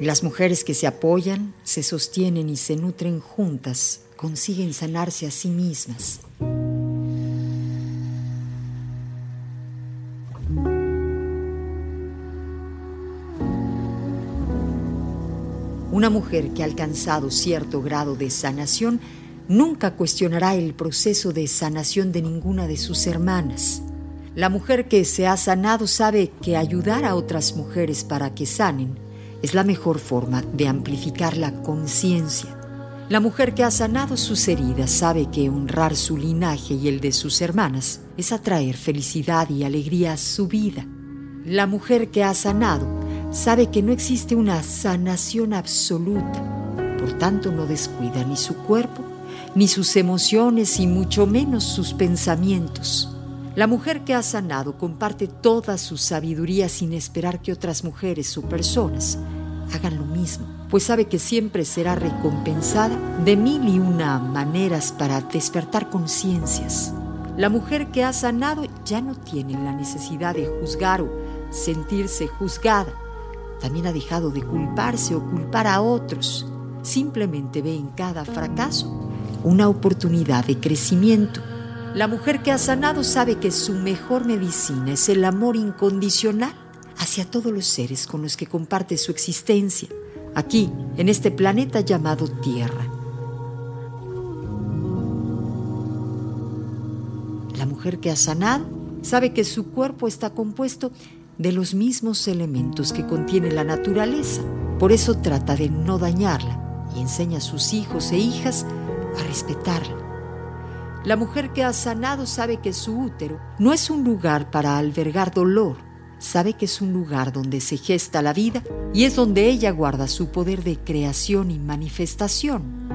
Las mujeres que se apoyan, se sostienen y se nutren juntas consiguen sanarse a sí mismas. Una mujer que ha alcanzado cierto grado de sanación nunca cuestionará el proceso de sanación de ninguna de sus hermanas. La mujer que se ha sanado sabe que ayudar a otras mujeres para que sanen es la mejor forma de amplificar la conciencia. La mujer que ha sanado sus heridas sabe que honrar su linaje y el de sus hermanas es atraer felicidad y alegría a su vida. La mujer que ha sanado sabe que no existe una sanación absoluta, por tanto no descuida ni su cuerpo, ni sus emociones y mucho menos sus pensamientos. La mujer que ha sanado comparte toda su sabiduría sin esperar que otras mujeres o personas hagan lo mismo, pues sabe que siempre será recompensada de mil y una maneras para despertar conciencias. La mujer que ha sanado ya no tiene la necesidad de juzgar o sentirse juzgada también ha dejado de culparse o culpar a otros. Simplemente ve en cada fracaso una oportunidad de crecimiento. La mujer que ha sanado sabe que su mejor medicina es el amor incondicional hacia todos los seres con los que comparte su existencia, aquí, en este planeta llamado Tierra. La mujer que ha sanado sabe que su cuerpo está compuesto de los mismos elementos que contiene la naturaleza. Por eso trata de no dañarla y enseña a sus hijos e hijas a respetarla. La mujer que ha sanado sabe que su útero no es un lugar para albergar dolor, sabe que es un lugar donde se gesta la vida y es donde ella guarda su poder de creación y manifestación.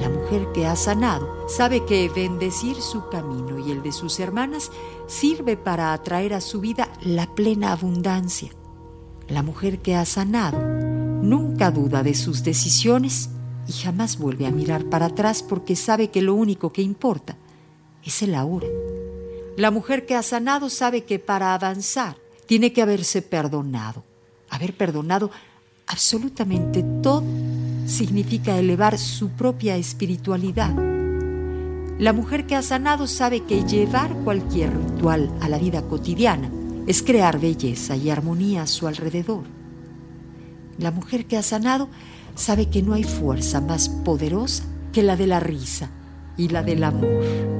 La mujer que ha sanado sabe que bendecir su camino y el de sus hermanas sirve para atraer a su vida la plena abundancia. La mujer que ha sanado nunca duda de sus decisiones y jamás vuelve a mirar para atrás porque sabe que lo único que importa es el ahora. La mujer que ha sanado sabe que para avanzar tiene que haberse perdonado, haber perdonado absolutamente todo significa elevar su propia espiritualidad. La mujer que ha sanado sabe que llevar cualquier ritual a la vida cotidiana es crear belleza y armonía a su alrededor. La mujer que ha sanado sabe que no hay fuerza más poderosa que la de la risa y la del amor.